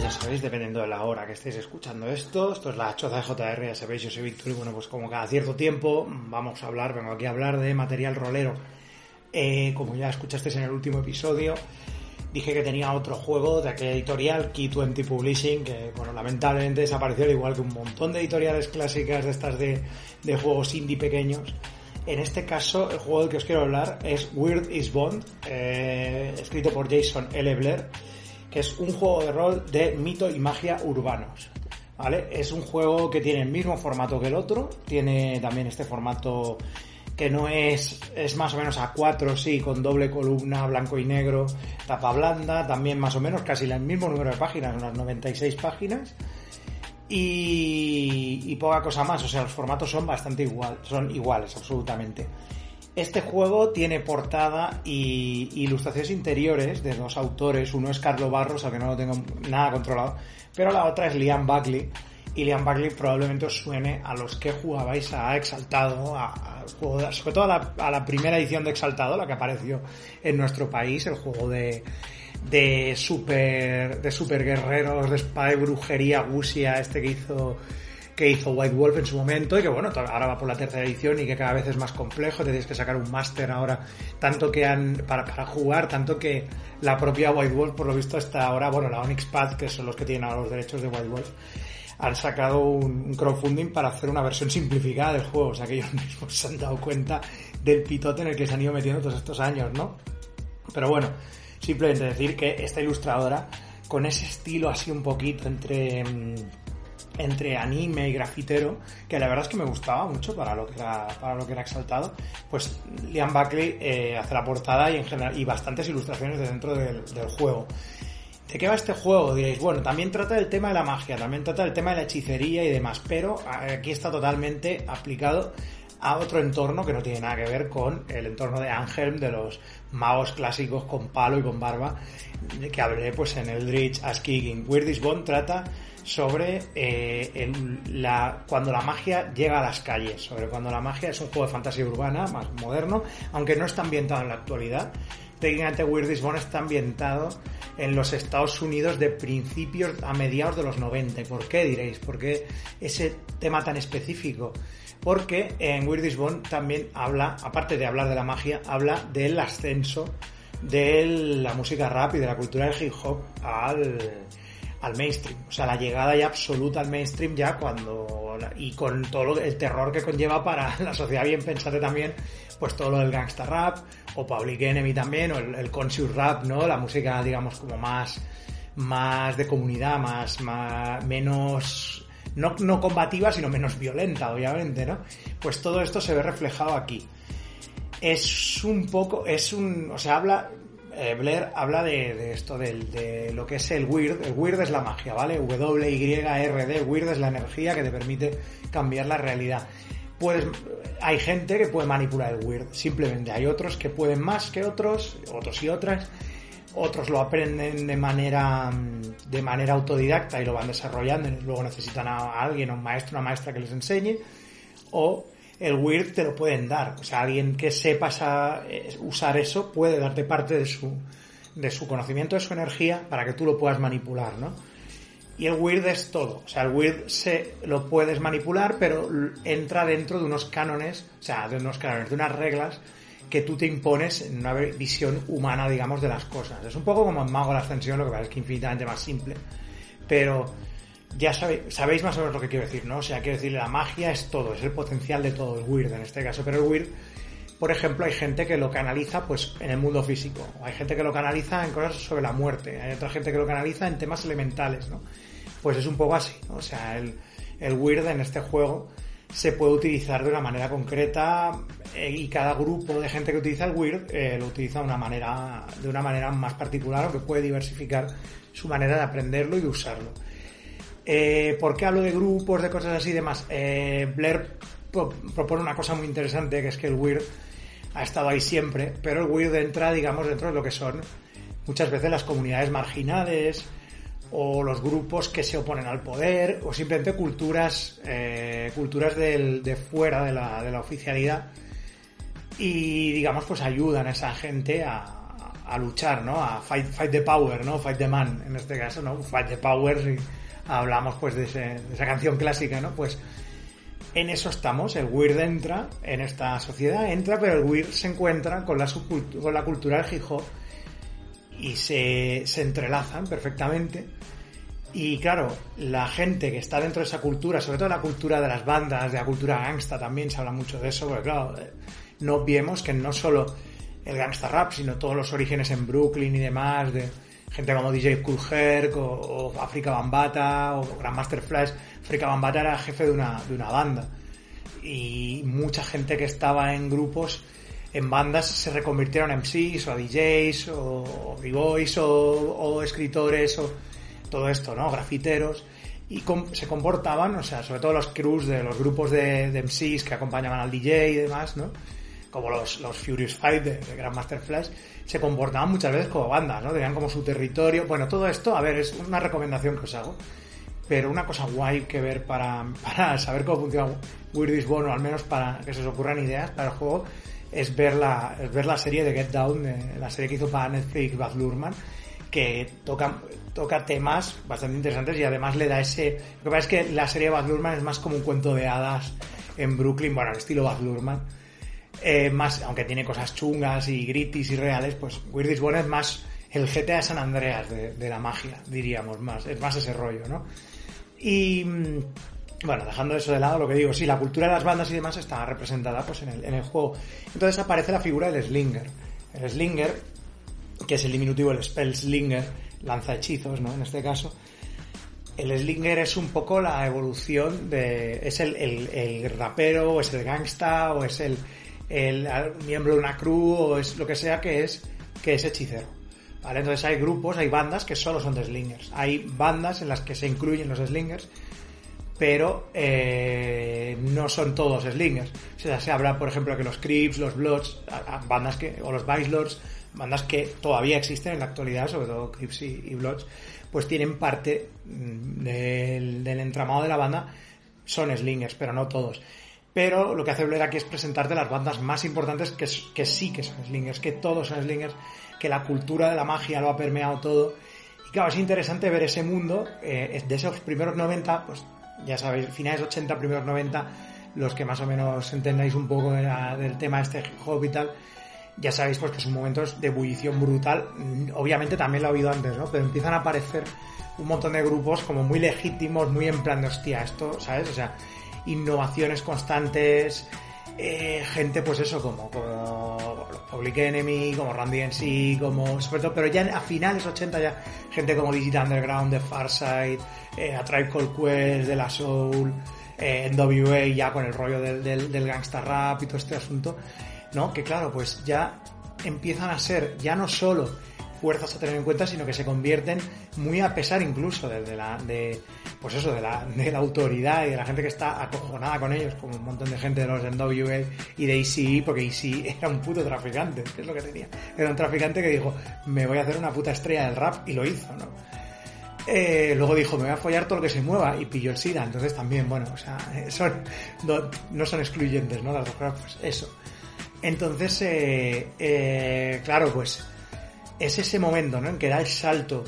ya sabéis, dependiendo de la hora que estéis escuchando esto. Esto es la choza de JR, ya sabéis, yo soy Víctor y bueno, pues como cada cierto tiempo vamos a hablar, vengo aquí a hablar de material rolero. Eh, como ya escuchasteis en el último episodio, dije que tenía otro juego de aquella editorial, Key20 Publishing, que bueno, lamentablemente desapareció, al igual que un montón de editoriales clásicas de estas de, de juegos indie pequeños. En este caso, el juego del que os quiero hablar es Weird is Bond, eh, escrito por Jason L. Blair, que es un juego de rol de mito y magia urbanos. ¿Vale? Es un juego que tiene el mismo formato que el otro, tiene también este formato que no es, es más o menos a 4, sí, con doble columna, blanco y negro, tapa blanda, también más o menos casi el mismo número de páginas, unas 96 páginas y, poca cosa más. O sea, los formatos son bastante igual, son iguales, absolutamente. Este juego tiene portada y ilustraciones interiores de dos autores. Uno es Carlo Barros, al que no lo tengo nada controlado, pero la otra es Liam Buckley. Y Liam Buckley probablemente os suene a los que jugabais a Exaltado, a, sobre todo a la, primera edición de Exaltado, la que apareció en nuestro país, el juego de, super, de super guerreros, de espada de brujería, Gusia, este que hizo, que hizo White Wolf en su momento y que bueno, ahora va por la tercera edición y que cada vez es más complejo, tienes que sacar un máster ahora, tanto que han, para, jugar, tanto que la propia White Wolf, por lo visto, hasta ahora, bueno, la Onyx Path, que son los que tienen ahora los derechos de White Wolf, han sacado un crowdfunding para hacer una versión simplificada del juego, o sea que ellos mismos se han dado cuenta del pitote en el que se han ido metiendo todos estos años, ¿no? Pero bueno, Simplemente decir que esta ilustradora, con ese estilo así un poquito entre mm, entre anime y grafitero, que la verdad es que me gustaba mucho para lo que era, para lo que era exaltado, pues Liam Buckley eh, hace la portada y en general, y bastantes ilustraciones de dentro del, del, juego. ¿De qué va este juego? Diréis, bueno, también trata del tema de la magia, también trata del tema de la hechicería y demás, pero aquí está totalmente aplicado a otro entorno que no tiene nada que ver con el entorno de Angelm, de los magos clásicos con palo y con barba, que hablé pues en Eldritch Askeegin. Weirdest Bond trata sobre eh, la, cuando la magia llega a las calles, sobre cuando la magia es un juego de fantasía urbana más moderno, aunque no está ambientado en la actualidad. Técnicamente Weirdest Bond está ambientado en los Estados Unidos de principios a mediados de los 90. ¿Por qué diréis? ¿Por qué ese tema tan específico? porque en Weirdest Bond también habla, aparte de hablar de la magia, habla del ascenso de la música rap y de la cultura del hip hop al, al mainstream. O sea, la llegada ya absoluta al mainstream ya cuando... y con todo el terror que conlleva para la sociedad bien pensante también, pues todo lo del gangsta rap, o Public Enemy también, o el, el conscious rap, ¿no? La música, digamos, como más más de comunidad, más, más menos no, no combativa, sino menos violenta, obviamente, ¿no? Pues todo esto se ve reflejado aquí. Es un poco, es un, o sea, habla, eh, Blair habla de, esto, de, de, lo que es el weird. El weird es la magia, ¿vale? W-Y-R-D, weird es la energía que te permite cambiar la realidad. Hay gente que puede manipular el weird, simplemente. Hay otros que pueden más que otros, otros y otras otros lo aprenden de manera, de manera autodidacta y lo van desarrollando y luego necesitan a alguien, a un maestro, una maestra que les enseñe, o el WIRD te lo pueden dar, o sea, alguien que sepa eh, usar eso puede darte parte de su, de su conocimiento, de su energía, para que tú lo puedas manipular, ¿no? Y el WIRD es todo, o sea, el WIRD se lo puedes manipular, pero entra dentro de unos cánones, o sea, de unos cánones, de unas reglas que tú te impones en una visión humana, digamos, de las cosas. Es un poco como en Mago de la Ascensión, lo que pasa es que infinitamente más simple. Pero ya sabéis, sabéis más o menos lo que quiero decir, ¿no? O sea, quiero decir, la magia es todo, es el potencial de todo, el weird en este caso. Pero el weird, por ejemplo, hay gente que lo canaliza pues en el mundo físico, hay gente que lo canaliza en cosas sobre la muerte, hay otra gente que lo canaliza en temas elementales, ¿no? Pues es un poco así, ¿no? O sea, el, el weird en este juego se puede utilizar de una manera concreta eh, y cada grupo de gente que utiliza el Weird eh, lo utiliza de una manera de una manera más particular o que puede diversificar su manera de aprenderlo y de usarlo. Eh, ¿Por qué hablo de grupos, de cosas así y demás? Blair propone una cosa muy interesante que es que el Weird ha estado ahí siempre, pero el Weird entra, digamos, dentro de lo que son muchas veces las comunidades marginales, o los grupos que se oponen al poder o simplemente culturas eh, culturas del, de fuera de la, de la, oficialidad y digamos pues ayudan a esa gente a, luchar, ¿no? A fight, fight the power, ¿no? Fight the man, en este caso, ¿no? Fight the power, si hablamos pues de, de esa canción clásica, ¿no? Pues en eso estamos, el weird entra en esta sociedad, entra, pero el weird se encuentra con la, con la cultura del hip y se, se entrelazan perfectamente. Y claro, la gente que está dentro de esa cultura, sobre todo la cultura de las bandas, de la cultura gangsta también se habla mucho de eso, porque claro, no vemos que no solo el gangsta rap, sino todos los orígenes en Brooklyn y demás, de gente como DJ Cool Herc o, o Africa Bambata o Grandmaster Flash, Frika Bambata era jefe de una, de una banda. Y mucha gente que estaba en grupos, en bandas, se reconvirtieron en MCs o a DJs o b-boys o, o, escritores o todo esto, ¿no? Grafiteros. Y se comportaban, o sea, sobre todo los crews de los grupos de, MCs que acompañaban al DJ y demás, ¿no? Como los, los Furious Five de, de Grandmaster Flash, se comportaban muchas veces como bandas, ¿no? Tenían como su territorio. Bueno, todo esto, a ver, es una recomendación que os hago pero una cosa guay que ver para, para saber cómo funciona Weird Is o al menos para que se os ocurran ideas para el juego, es ver la, ver la serie de Get Down, la serie que hizo para Netflix Baz Luhrmann, que toca, toca temas bastante interesantes y además le da ese... Lo que pasa es que la serie de Baz es más como un cuento de hadas en Brooklyn, bueno, al estilo Baz Luhrmann. Eh, más, aunque tiene cosas chungas y gritis y reales, pues Weird Is es más el GTA San Andreas de, de la magia, diríamos, más, es más ese rollo, ¿no? Y mm, bueno, dejando eso de lado, lo que digo, sí, la cultura de las bandas y demás está representada pues en el, juego. Entonces aparece la figura del Slinger. El Slinger, que es el diminutivo, el Spell Slinger, lanza hechizos, ¿no? En este caso. El Slinger es un poco la evolución de... es el, el, el rapero, o es el gangsta, o es el, el miembro de una crew, o es lo que sea que es, que es hechicero. ¿Vale? Entonces hay grupos, hay bandas que solo son de slingers. Hay bandas en las que se incluyen los slingers, pero eh, no son todos slingers. O sea, se habla, por ejemplo, que los Crips, los Bloods, bandas que, o los Vice Lords, bandas que todavía existen en la actualidad, sobre todo Crips y, y Bloods, pues tienen parte mm, del, entramado de la banda, son slingers, pero no todos. Pero lo que hace Blair aquí es presentarte las bandas más importantes que, que sí que son slingers, que todos son slingers, que la cultura de la magia lo ha permeado todo. Y claro, es interesante ver ese mundo eh, de esos primeros 90, pues ya sabéis, finales 80, primeros 90, los que más o menos entendáis un poco de del tema este hip hop y tal, ya sabéis pues que son momentos de ebullición brutal. Obviamente también lo ha habido antes, ¿no? Pero empiezan a aparecer un montón de grupos como muy legítimos, muy en plan de hostia, esto, ¿sabes? O sea, innovaciones constantes, eh, gente pues eso como, como Public Enemy, como Randy NC, como sobre todo, pero ya a finales 80 ya gente como Digital Underground, The Farside, eh, A Tribe Called Quest, de la Soul, eh, NWA ya con el rollo del, del, del gangsta rap y todo este asunto, ¿no? Que claro, pues ya empiezan a ser ya no solo fuerzas a tener en cuenta, sino que se convierten muy a pesar incluso de, la, de, pues eso, de la, de la autoridad y de la gente que está acojonada con ellos, como un montón de gente de los NWA y de ECE, porque ECE era un puto traficante, que es lo que tenía. Era un traficante que dijo, me voy a hacer una puta estrella del rap y lo hizo, ¿no? Eh, luego dijo, me voy a follar todo lo que se mueva y pilló el SIDA, entonces también, bueno, o sea, son, no, no son excluyentes, ¿no? Las dos cosas, pues eso. Entonces, eh, eh, claro, pues es ese momento ¿no? en que da el salto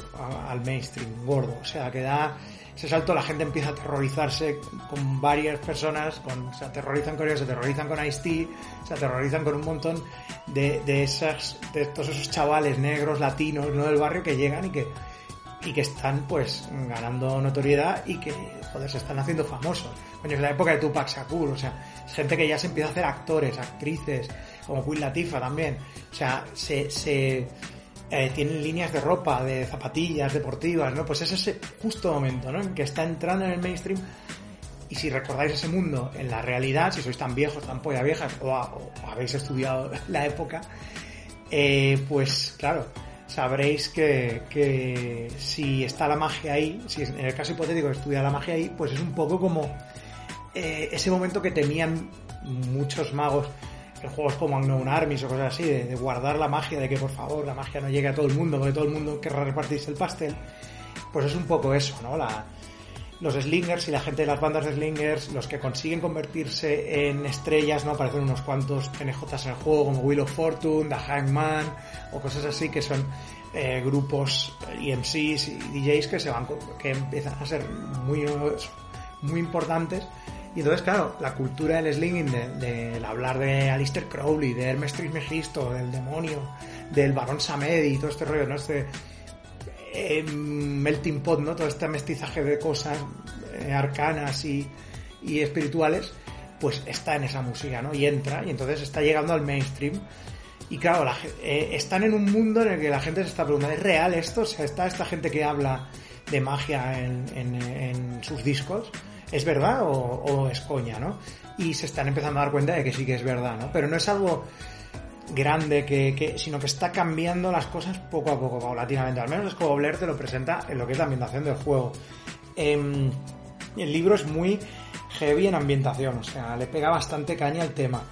al mainstream gordo, o sea, que da ese salto, la gente empieza a aterrorizarse con varias personas, con, se aterrorizan con ellos, se aterrorizan con Ice-T, se aterrorizan con un montón de, de, esas, de todos esos chavales negros, latinos, ¿no? del barrio que llegan y que, y que están pues ganando notoriedad y que, joder, se están haciendo famosos. Coño, es la época de Tupac Shakur, o sea, es gente que ya se empieza a hacer actores, actrices, como Queen Latifah también. O sea, se, se, eh, tienen líneas de ropa, de zapatillas deportivas, ¿no? Pues es ese justo momento, ¿no? En que está entrando en el mainstream y si recordáis ese mundo en la realidad, si sois tan viejos, tan polla viejas o, habéis estudiado la época, eh, pues claro, sabréis que, que, si está la magia ahí, si en el caso hipotético estudia la magia ahí, pues es un poco como eh, ese momento que temían muchos magos en juegos como Unknown Armies o cosas así, de, de, guardar la magia, de que por favor la magia no llegue a todo el mundo, porque todo el mundo querrá repartirse el pastel, pues es un poco eso, ¿no? La, los slingers y la gente de las bandas de slingers, los que consiguen convertirse en estrellas, ¿no? Aparecen unos cuantos NJs en el juego, como Wheel of Fortune, The Hangman, o cosas así, que son eh, grupos EMCs y DJs que se van, que empiezan a ser muy, muy importantes. Y entonces, claro, la cultura del slinging, del hablar de Alistair Crowley, de Hermes Trismegisto, del demonio, del Barón Samed y todo este rollo, ¿no? Este, eh, melting pot, ¿no? Todo este mestizaje de cosas eh, arcanas y, y, espirituales, pues está en esa música, ¿no? Y entra, y entonces está llegando al mainstream. Y claro, la, eh, están en un mundo en el que la gente se está preguntando, ¿es real esto? O sea, está esta gente que habla de magia en, en sus discos, ¿es verdad o, es coña, no? Y se están empezando a dar cuenta de que sí que es verdad, ¿no? Pero no es algo grande, que, que, sino que está cambiando las cosas poco a poco, paulatinamente. Al menos es como Blair te lo presenta en lo que es la ambientación del juego. Eh, el libro es muy heavy en ambientación, o sea, le pega bastante caña al tema.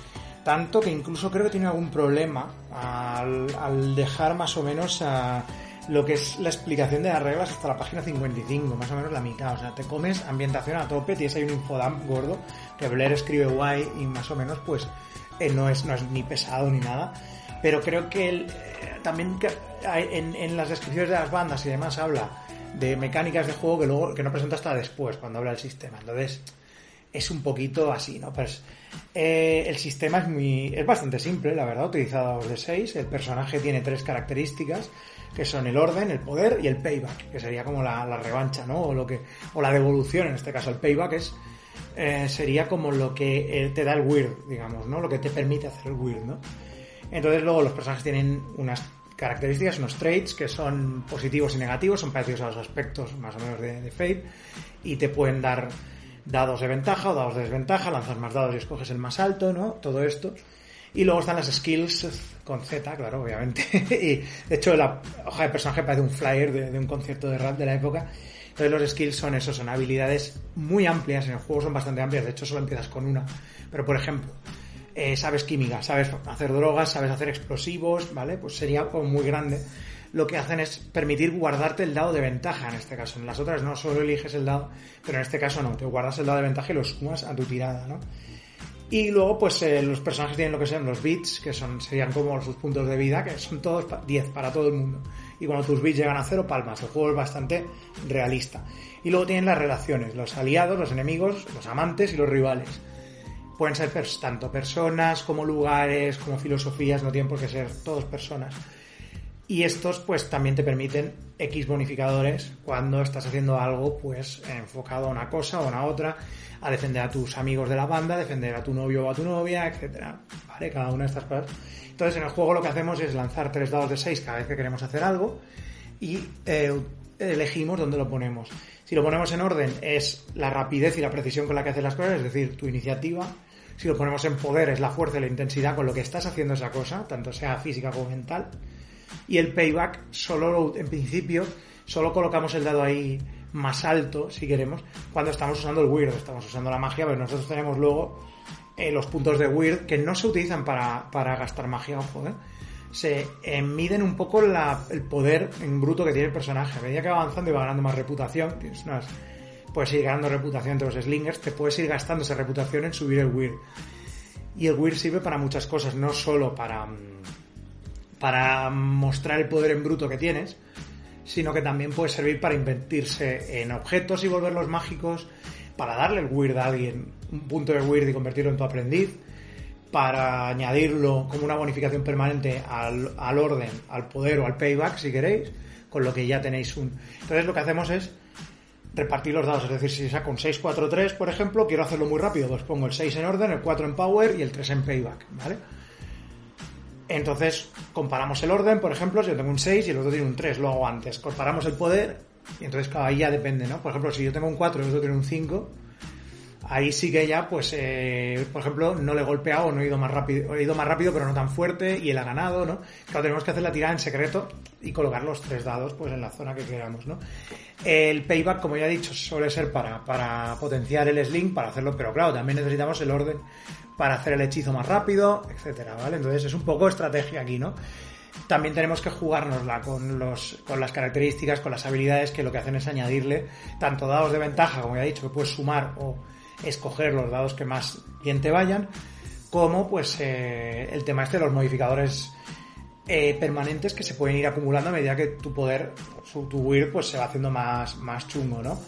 Tanto que incluso creo que tiene algún problema al, al dejar más o menos a lo que es la explicación de las reglas hasta la página 55, más o menos la mitad. O sea, te comes ambientación a tope, tienes ahí un infodump gordo que Blair escribe guay y más o menos pues eh, no, es, no es ni pesado ni nada. Pero creo que él, eh, también que en, en, las descripciones de las bandas y demás habla de mecánicas de juego que luego que no presenta hasta después, cuando habla del sistema. Entonces, es un poquito así, ¿no? Pues eh, el sistema es muy es bastante simple, la verdad, utilizado de 6. El personaje tiene tres características, que son el orden, el poder y el payback, que sería como la, revancha, ¿no? O lo que o la devolución, en este caso el payback es eh, sería como lo que eh, te da el weird, digamos, ¿no? Lo que te permite hacer el weird, ¿no? Entonces luego los personajes tienen unas características, unos traits que son positivos y negativos, son parecidos a los aspectos más o menos de, de Fate y te pueden dar dados de ventaja o dados de desventaja, lanzas más dados y escoges el más alto, ¿no? Todo esto. Y luego están las skills con Z, claro, obviamente. y de hecho la hoja de personaje parece un flyer de, un concierto de rap de la época. Entonces los skills son eso, son habilidades muy amplias, en el juego son bastante amplias, de hecho solo empiezas con una. Pero por ejemplo, eh, sabes química, sabes hacer drogas, sabes hacer explosivos, ¿vale? Pues sería como muy grande. Lo que hacen es permitir guardarte el dado de ventaja en este caso. En las otras no solo eliges el dado, pero en este caso no, te guardas el dado de ventaja y lo sumas a tu tirada, ¿no? Y luego, pues eh, los personajes tienen lo que sean los bits, que son serían como sus puntos de vida, que son todos 10 para todo el mundo. Y cuando tus bits llegan a cero, palmas. El juego es bastante realista. Y luego tienen las relaciones, los aliados, los enemigos, los amantes y los rivales. Pueden ser tanto personas como lugares, como filosofías, no tienen por qué ser todos personas. Y estos pues también te permiten X bonificadores cuando estás haciendo algo pues enfocado a una cosa o a una otra, a defender a tus amigos de la banda, defender a tu novio o a tu novia, etcétera. ¿Vale? Cada una de estas cosas. Entonces en el juego lo que hacemos es lanzar tres dados de 6 cada vez que queremos hacer algo y eh, elegimos dónde lo ponemos. Si lo ponemos en orden es la rapidez y la precisión con la que haces las cosas, es decir, tu iniciativa. Si lo ponemos en poder es la fuerza y la intensidad con lo que estás haciendo esa cosa, tanto sea física como mental y el payback solo en principio solo colocamos el dado ahí más alto si queremos cuando estamos usando el weird. Estamos usando la magia pero nosotros tenemos luego eh, los puntos de weird que no se utilizan para, para gastar magia ojo ¿eh? se eh, miden un poco el poder en bruto que tiene el personaje. A medida que va avanzando y va ganando más reputación tienes puedes ir ganando reputación entre los slingers te puedes ir gastando esa reputación en subir el weird. Y el weird sirve para muchas cosas no solo para para mostrar el poder en bruto que tienes, sino que también puede servir para invertirse en objetos y volverlos mágicos, para darle el weird a alguien, un punto de weird y convertirlo en tu aprendiz, para añadirlo como una bonificación permanente al, al orden, al poder o al payback, si queréis, con lo que ya tenéis un... Entonces lo que hacemos es repartir los dados, es decir, si saco un 6, 4, 3, por ejemplo, quiero hacerlo muy rápido, pues pongo el 6 en orden, el 4 en power y el 3 en payback, ¿vale? Entonces, comparamos el orden, por ejemplo, si yo tengo un 6 y el otro tiene un 3, lo hago antes. Comparamos el poder y entonces claro, ahí ya depende, ¿no? Por ejemplo, si yo tengo un 4 y el otro tiene un 5, ahí sí que ya, pues, eh, por ejemplo, no le he golpeado o no he ido más rápido, he ido más rápido pero no tan fuerte y él ha ganado, ¿no? Claro, tenemos que hacer la tirada en secreto y colocar los tres dados, pues, en la zona que queramos, ¿no? El payback, como ya he dicho, suele ser para, para potenciar el sling, para hacerlo, pero claro, también necesitamos el orden para hacer el hechizo más rápido, etcétera, ¿vale? Entonces es un poco estrategia aquí, ¿no? también tenemos que jugárnosla con, los, con las características, con las habilidades que lo que hacen es añadirle tanto dados de ventaja, como ya he dicho, que puedes sumar o escoger los dados que más bien te vayan, como pues eh, el tema este de los modificadores eh, permanentes que se pueden ir acumulando a medida que tu poder, tu build, pues se va haciendo más, más chungo, ¿no?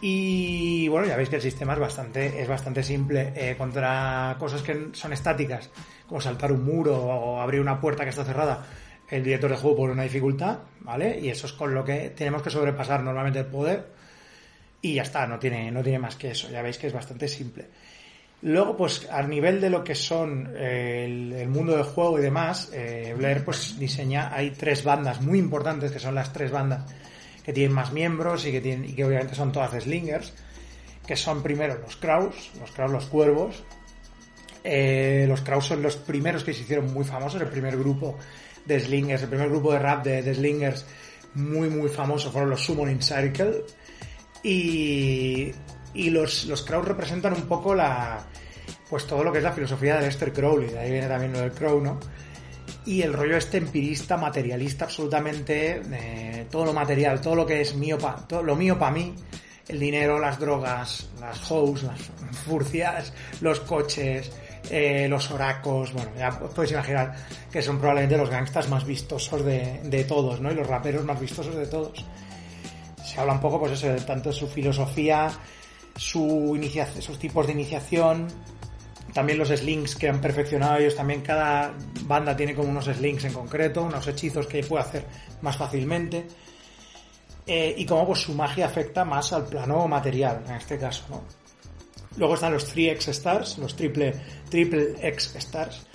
Y bueno, ya veis que el sistema es bastante, es bastante simple. Eh, contra cosas que son estáticas, como saltar un muro o abrir una puerta que está cerrada, el director de juego pone una dificultad, ¿vale? Y eso es con lo que tenemos que sobrepasar normalmente el poder. Y ya está, no tiene, no tiene más que eso. Ya veis que es bastante simple. Luego, pues a nivel de lo que son eh, el, mundo del juego y demás, eh, Blair pues diseña, hay tres bandas muy importantes, que son las tres bandas que tienen más miembros y que, tienen, y que obviamente son todas slingers, que son primero los Kraus, los Kraus los cuervos. Eh, los Kraus son los primeros que se hicieron muy famosos, el primer grupo de slingers, el primer grupo de rap de, slingers muy muy famoso fueron los Summoning Circle. Y los, los Crow representan un poco la, pues todo lo que es la filosofía de Lester Crowley, de ahí viene también lo del Crow, ¿no? Y el rollo este empirista, materialista, absolutamente, eh, todo lo material, todo lo que es mío, pa, todo lo mío para mí, el dinero, las drogas, las hoes, las furcias, los coches, eh, los oracos, bueno, ya os podéis imaginar que son probablemente los gangstas más vistosos de, de todos, ¿no? Y los raperos más vistosos de todos. Se habla un poco, pues eso, de tanto su filosofía, sus tipos de iniciación, también los slings que han perfeccionado ellos, también cada banda tiene como unos slings en concreto, unos hechizos que puede hacer más fácilmente. Eh, y cómo pues su magia afecta más al plano material, en este caso, ¿no? Luego están los 3X Stars, los triple, triple X Stars,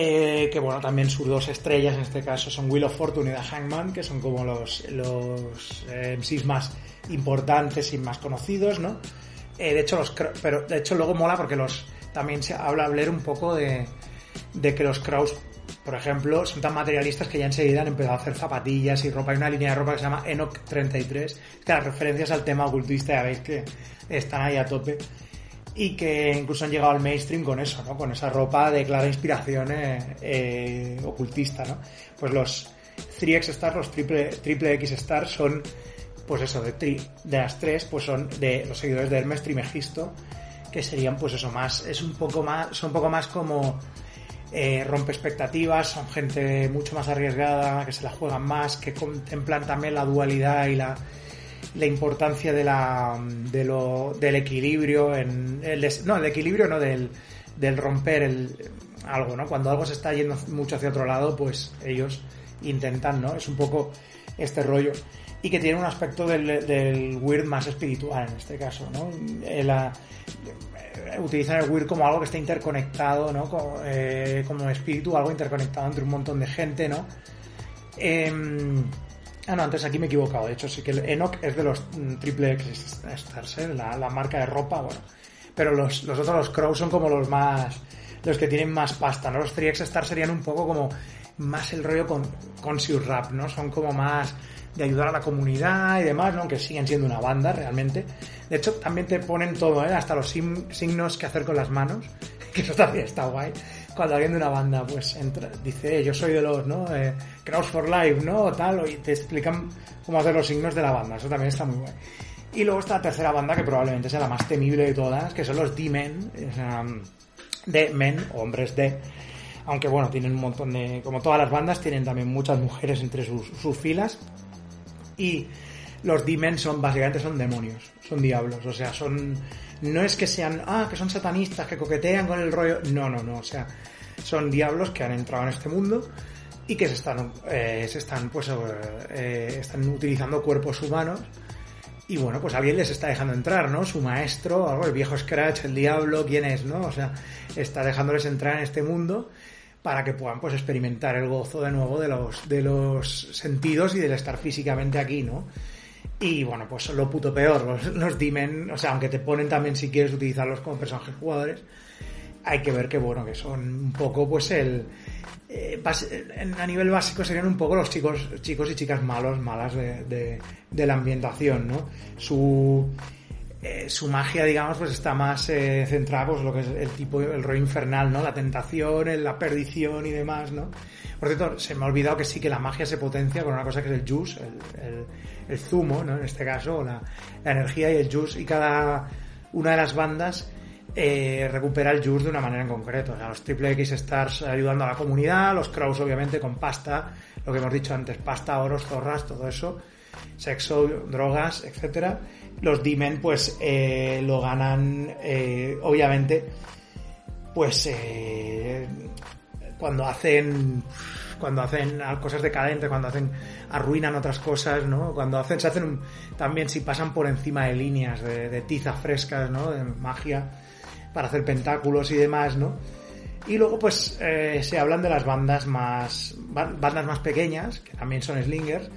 eh, que bueno, también sus dos estrellas en este caso son Will of Fortune y The Hangman, que son como los, los eh, MCs más importantes y más conocidos, ¿no? Eh, de hecho, los, pero de hecho luego mola porque los también se habla hablar un poco de, de que los Kraus, por ejemplo, son tan materialistas que ya enseguida han empezado a hacer zapatillas y ropa. Hay una línea de ropa que se llama Enoch 33, que las referencias al tema ocultista ya veis que están ahí a tope y que incluso han llegado al mainstream con eso, ¿no? Con esa ropa de clara inspiración eh, eh, ocultista, ¿no? Pues los 3X Stars, los triple, triple X Stars son pues eso, de, de las tres, pues son de los seguidores de Hermes Trimegisto, que serían pues eso, más, es un poco más, son un poco más como eh, rompe expectativas, son gente mucho más arriesgada, que se la juegan más, que contemplan también la dualidad y la, la importancia de la, de lo, del equilibrio, en no, el equilibrio no, del, del romper el, algo, ¿no? Cuando algo se está yendo mucho hacia otro lado, pues ellos intentan, ¿no? Es un poco este rollo y que tiene un aspecto del, del weird más espiritual en este caso, ¿no? Eh, utilizan el weird como algo que está interconectado, ¿no? Como, eh, como espíritu, algo interconectado entre un montón de gente, ¿no? Em, ah, no, antes aquí me he equivocado. De hecho, sí que el Enoch es de los mm, triple X Stars, ¿eh? la, la, marca de ropa, bueno. Pero los, los otros, los Crows, son como los más. Los que tienen más pasta, ¿no? Los 3X Stars serían un poco como más el rollo con, con Rap, ¿no? Son como más de ayudar a la comunidad y demás, ¿no? aunque siguen siendo una banda realmente. De hecho, también te ponen todo, ¿eh? hasta los signos que hacer con las manos, que eso también está guay. Cuando alguien de una banda pues entra, dice, eh, yo soy de los, ¿no? Eh, for Life, ¿no? O tal, y te explican cómo hacer los signos de la banda, eso también está muy guay. Y luego está la tercera banda, que probablemente sea la más temible de todas, que son los D-Men, de men, hombres de, aunque bueno, tienen un montón de, como todas las bandas, tienen también muchas mujeres entre sus, sus filas y los Demons son básicamente son demonios, son diablos, o sea, son no es que sean ah, que son satanistas que coquetean con el rollo, no, no, no, o sea, son diablos que han entrado en este mundo y que se están eh, se están pues eh, están utilizando cuerpos humanos y bueno, pues alguien les está dejando entrar, ¿no? Su maestro, algo, el viejo Scratch, el diablo, quién es, ¿no? O sea, está dejándoles entrar en este mundo para que puedan pues experimentar el gozo de nuevo de los, de los sentidos y del estar físicamente aquí, ¿no? Y bueno, pues lo puto peor, los, los Dimen, o sea, aunque te ponen también si quieres utilizarlos como personajes jugadores, hay que ver que bueno, que son un poco pues el... Eh, a nivel básico serían un poco los chicos, chicos y chicas malos, malas de, la ambientación, ¿no? Su eh, su magia, digamos, pues está más eh, centrada pues lo que es el tipo, el rollo infernal, ¿no? La tentación, la perdición y demás, ¿no? Por cierto, se me ha olvidado que sí que la magia se potencia con una cosa que es el juice, el, el, zumo, ¿no? En este caso, la, la, energía y el juice, y cada una de las bandas eh, recupera el juice de una manera en concreto. O sea, los Triple X Stars ayudando a la comunidad, los Crows obviamente con pasta, lo que hemos dicho antes, pasta, oros, zorras, todo eso, sexo, drogas, etcétera. Los D-Men pues eh, lo ganan, eh, obviamente, pues eh, cuando hacen cuando hacen cosas decadentes, cuando hacen arruinan otras cosas, ¿no? Cuando hacen se hacen también si pasan por encima de líneas de, de tiza frescas, ¿no? De magia para hacer pentáculos y demás, ¿no? Y luego pues se hablan de las bandas más bandas más pequeñas, que también son slingers,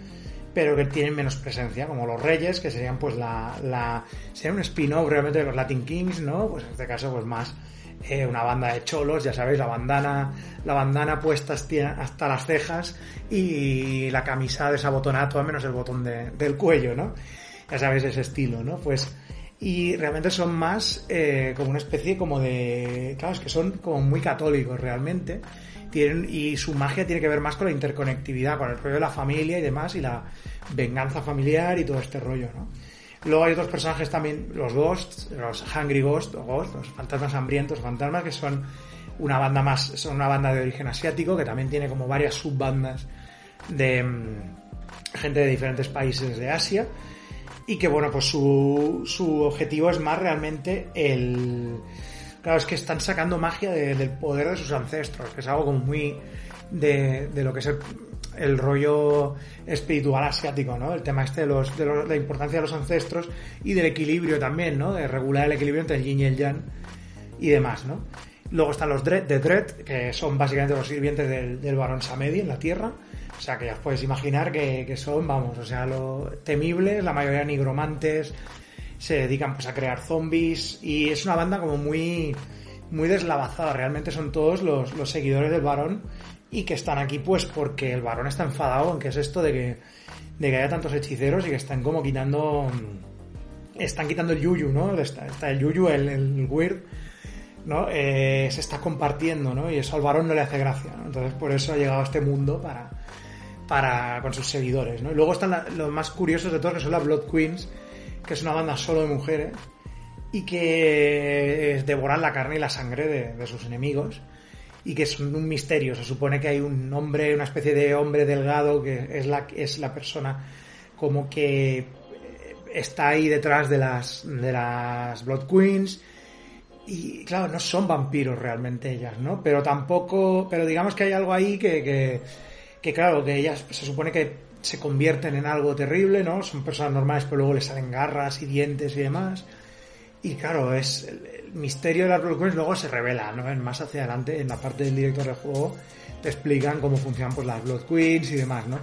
pero que tienen menos presencia, como los Reyes, que serían pues la, la sería un spin-off realmente de los Latin Kings, ¿no? Pues en este caso pues más eh, una banda de cholos, ya sabéis, la bandana, la bandana puesta hasta las cejas y la camisa desabotonada, todo menos el botón de, del cuello, ¿no? Ya sabéis ese estilo, ¿no? Pues y realmente son más eh, como una especie como de claro es que son como muy católicos realmente tienen y su magia tiene que ver más con la interconectividad con el rollo de la familia y demás y la venganza familiar y todo este rollo no luego hay otros personajes también los ghosts los hungry ghosts o ghosts los fantasmas hambrientos fantasmas que son una banda más son una banda de origen asiático que también tiene como varias subbandas de mm, gente de diferentes países de Asia y que bueno, pues su, su objetivo es más realmente el... Claro, es que están sacando magia del poder de sus ancestros, que es algo como muy de, de lo que es el, rollo espiritual asiático, ¿no? El tema este de, los, de la importancia de los ancestros y del equilibrio también, ¿no? De regular el equilibrio entre el yin y el yang y demás, ¿no? Luego están los Dread, de Dread, que son básicamente los sirvientes del, del varón Samedi en la Tierra, o sea, que ya os imaginar que, son, vamos, o sea, lo temibles, la mayoría nigromantes, se dedican pues a crear zombies y es una banda como muy, muy deslavazada. Realmente son todos los, los seguidores del varón y que están aquí pues porque el varón está enfadado en que es esto de que, de que haya tantos hechiceros y que están como quitando, están quitando el yuyu, ¿no? Está, está el yuyu, el, el weird, ¿no? Eh, se está compartiendo, ¿no? Y eso al varón no le hace gracia, ¿no? Entonces por eso ha llegado a este mundo para para, con sus seguidores. ¿no? Y luego están los más curiosos de todos, que son las Blood Queens, que es una banda solo de mujeres y que devoran la carne y la sangre de, sus enemigos y que son un misterio. Se supone que hay un hombre, una especie de hombre delgado que es la, es la persona como que está ahí detrás de las, de las Blood Queens. Y claro, no son vampiros realmente ellas, ¿no? Pero tampoco, pero digamos que hay algo ahí que, que que claro, que ellas se supone que se convierten en algo terrible, ¿no? Son personas normales, pero luego les salen garras y dientes y demás. Y claro, es el, misterio de las Blood luego se revela, ¿no? Más hacia adelante, en la parte del director del juego, te explican cómo funcionan pues, las Blood Queens y demás, ¿no?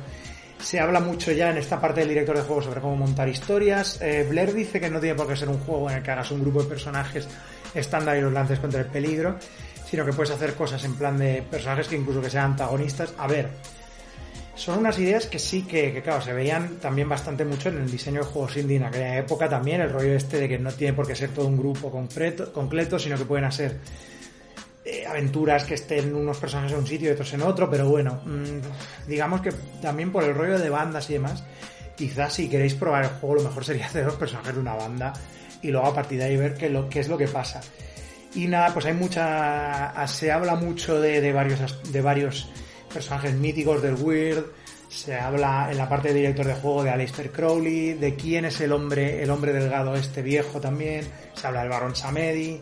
Se habla mucho ya en esta parte del director de juego sobre cómo montar historias. Eh, Blair dice que no tiene por qué ser un juego en el que hagas un grupo de personajes estándar y los lances contra el peligro, sino que puedes hacer cosas en plan de personajes que incluso que sean antagonistas. A ver, son unas ideas que sí que, claro, se veían también bastante mucho en el diseño de juegos indie en aquella época también, el rollo este de que no tiene por qué ser todo un grupo completo, completo sino que pueden hacer eh, aventuras que estén unos personajes en un sitio y otros en otro, pero bueno, mm, digamos que también por el rollo de bandas y demás, quizás si queréis probar el juego lo mejor sería hacer los personajes de una banda y luego a partir de ahí ver qué, lo, qué es lo que pasa. Y nada, pues hay mucha... se habla mucho de, de varios... De varios personajes míticos del Weird, se habla en la parte de director de juego de Aleister Crowley, de quién es el hombre, el hombre delgado este viejo también, se habla del barón Samedi,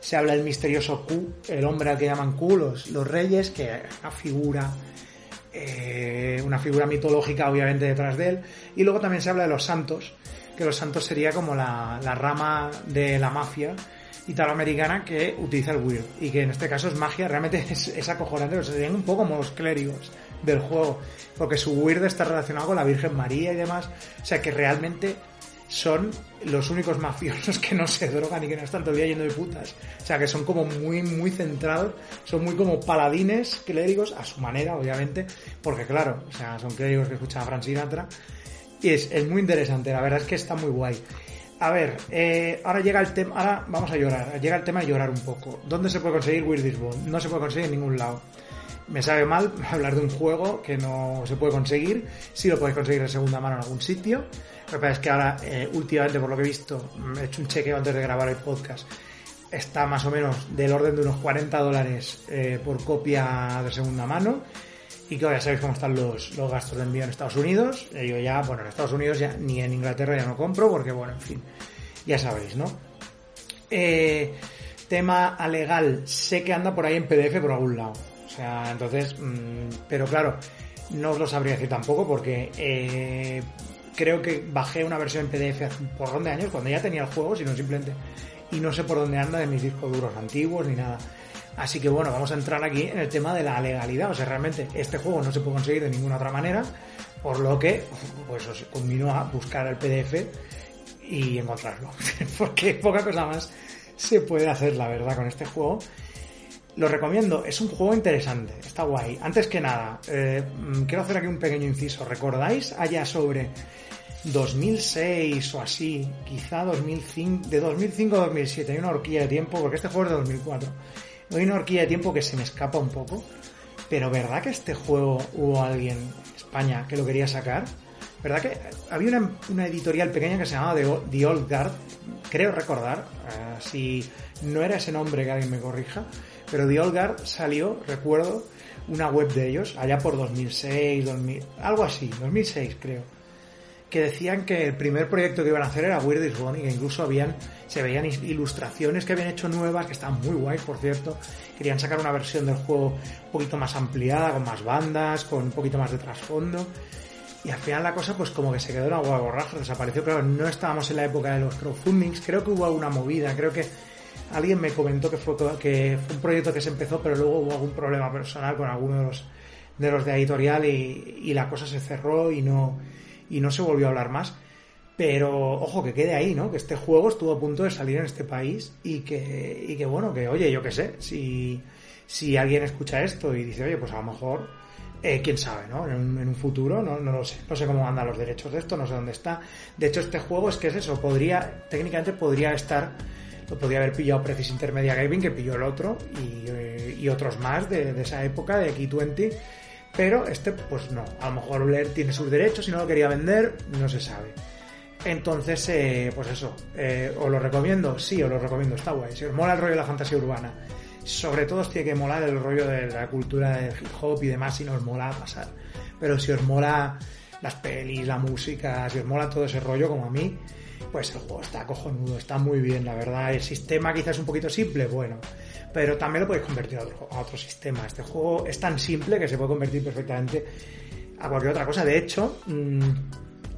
se habla del misterioso Q, el hombre al que llaman Q, los, reyes, que es una figura, eh, una figura mitológica obviamente detrás de él, y luego también se habla de los santos, que los santos sería como la, la rama de la mafia, italoamericana que utiliza el Weird y que en este caso es magia, realmente es, acojonante, o sea, serían un poco como los clérigos del juego, porque su Weird está relacionado con la Virgen María y demás, o sea que realmente son los únicos mafiosos que no se drogan y que no están todo el día yendo de putas. O sea, que son como muy, muy centrados, son muy como paladines clérigos, a su manera, obviamente, porque claro, o sea, son clérigos que escuchan a Frank Sinatra. Y es, es muy interesante, la verdad es que está muy guay. A ver, eh, ahora llega el tema, ahora vamos a llorar, llega el tema de llorar un poco. ¿Dónde se puede conseguir Weirdest Ball? No se puede conseguir en ningún lado. Me sabe mal hablar de un juego que no se puede conseguir, sí lo podéis conseguir de segunda mano en algún sitio. Lo que pasa es que ahora, eh, últimamente, por lo que he visto, he hecho un chequeo antes de grabar el podcast, está más o menos del orden de unos 40 dólares eh, por copia de segunda mano y que ya sabéis cómo están los, los gastos de envío en Estados Unidos. Eh, yo ya, bueno, en Estados Unidos ya ni en Inglaterra ya no compro porque, bueno, en fin, ya sabéis, ¿no? Eh, tema alegal, sé que anda por ahí en PDF por algún lado. O sea, entonces, mmm, pero claro, no os lo sabría decir tampoco porque eh, creo que bajé una versión en PDF hace un porrón de años cuando ya tenía el juego, sino simplemente y no sé por dónde anda de mis discos duros antiguos ni nada. Así que bueno, vamos a entrar aquí en el tema de la legalidad. O sea, realmente este juego no se puede conseguir de ninguna otra manera, por lo que pues os convino a buscar el PDF y encontrarlo. Porque poca cosa más se puede hacer, la verdad, con este juego. Lo recomiendo, es un juego interesante, está guay. Antes que nada, eh, quiero hacer aquí un pequeño inciso. ¿Recordáis allá sobre 2006 o así, quizá 2005, de 2005 a 2007, hay una horquilla de tiempo, porque este juego es de 2004 hay una horquilla de tiempo que se me escapa un poco, pero ¿verdad que este juego hubo alguien en España que lo quería sacar? ¿Verdad que había una, editorial pequeña que se llamaba The, Old Guard? Creo recordar, uh, si no era ese nombre que alguien me corrija, pero The Old Guard salió, recuerdo, una web de ellos, allá por 2006, 2000, algo así, 2006 creo que decían que el primer proyecto que iban a hacer era Weirdest Gone y que incluso habían, se veían ilustraciones que habían hecho nuevas, que estaban muy guays, por cierto. Querían sacar una versión del juego un poquito más ampliada, con más bandas, con un poquito más de trasfondo. Y al final la cosa pues como que se quedó en agua borraja, desapareció. Claro, no estábamos en la época de los crowdfundings, creo que hubo alguna movida, creo que alguien me comentó que fue, que fue un proyecto que se empezó, pero luego hubo algún problema personal con alguno de los de los de editorial y la cosa se cerró y no y no se volvió a hablar más. Pero ojo, que quede ahí, ¿no? Que este juego estuvo a punto de salir en este país y que, y que bueno, que oye, yo qué sé, si, si alguien escucha esto y dice, oye, pues a lo mejor, eh, quién sabe, ¿no? En un, en un, futuro, ¿no? No lo sé. No sé cómo andan los derechos de esto, no sé dónde está. De hecho, este juego es que es eso, podría, técnicamente podría estar, lo podría haber pillado Precis Intermedia Gaming, que pilló el otro, y, eh, y otros más de, de esa época, de X20 pero este, pues no. A lo mejor Blair tiene sus derechos y no lo quería vender, no se sabe. Entonces, eh, pues eso, eh, ¿os lo recomiendo? Sí, os lo recomiendo, está guay. Si os mola el rollo de la fantasía urbana, sobre todo os tiene que molar el rollo de la cultura del hip hop y demás, si no os mola pasar. Pero si os mola las pelis, la música, si os mola todo ese rollo como a mí, pues el juego está cojonudo, está muy bien, la verdad. El sistema quizás es un poquito simple, bueno, pero también lo podéis convertir a otro, sistema. Este juego es tan simple que se puede convertir perfectamente a cualquier otra cosa. De hecho, mmm,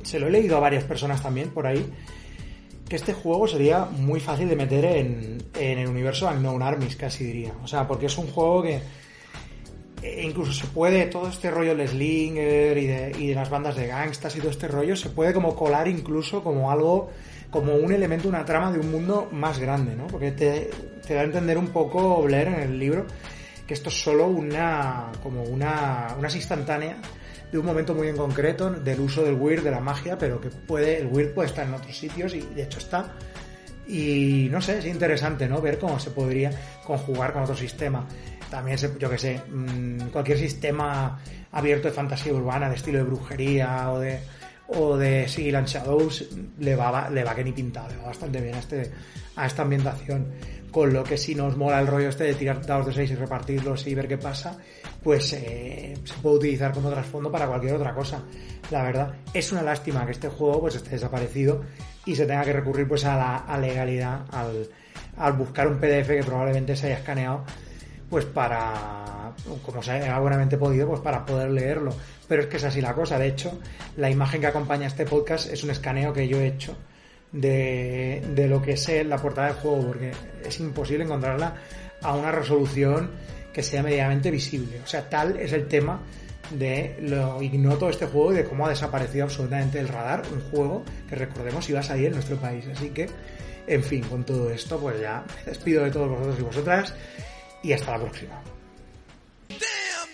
se lo he leído a varias personas también por ahí, que este juego sería muy fácil de meter en, en el universo Unknown Armies, casi diría. O sea, porque es un juego que e incluso se puede, todo este rollo de Slinger y de, las bandas de gangstas y todo este rollo, se puede como colar incluso como algo, como un elemento, una trama de un mundo más grande, ¿no? Porque te, te da a entender un poco Blair en el libro que esto es solo una, como una, unas instantáneas de un momento muy en concreto del uso del weird, de la magia, pero que puede, el weird puede estar en otros sitios y de hecho está. Y no sé, es interesante, ¿no? Ver cómo se podría conjugar con otro sistema también, yo que sé, mm, cualquier sistema abierto de fantasía urbana, de estilo de brujería o de, o de Sigil and Shadows, le va, le va que ni pintado, le va bastante bien a, este, a esta ambientación. Con lo que si nos mola el rollo este de tirar dados de 6 y repartirlos y ver qué pasa, pues eh, se puede utilizar como trasfondo para cualquier otra cosa. La verdad, es una lástima que este juego pues esté desaparecido y se tenga que recurrir pues a la a legalidad, al, al buscar un PDF que probablemente se haya escaneado pues para, como se ha buenamente podido, pues para poder leerlo. Pero es que es así la cosa. De hecho, la imagen que acompaña este podcast es un escaneo que yo he hecho de, de lo que es la portada del juego, porque es imposible encontrarla a una resolución que sea medianamente visible. O sea, tal es el tema de lo ignoto de este juego y de cómo ha desaparecido absolutamente el radar, un juego que recordemos iba a salir en nuestro país. Así que, en fin, con todo esto, pues ya me despido de todos vosotros y vosotras y hasta la próxima. Damn,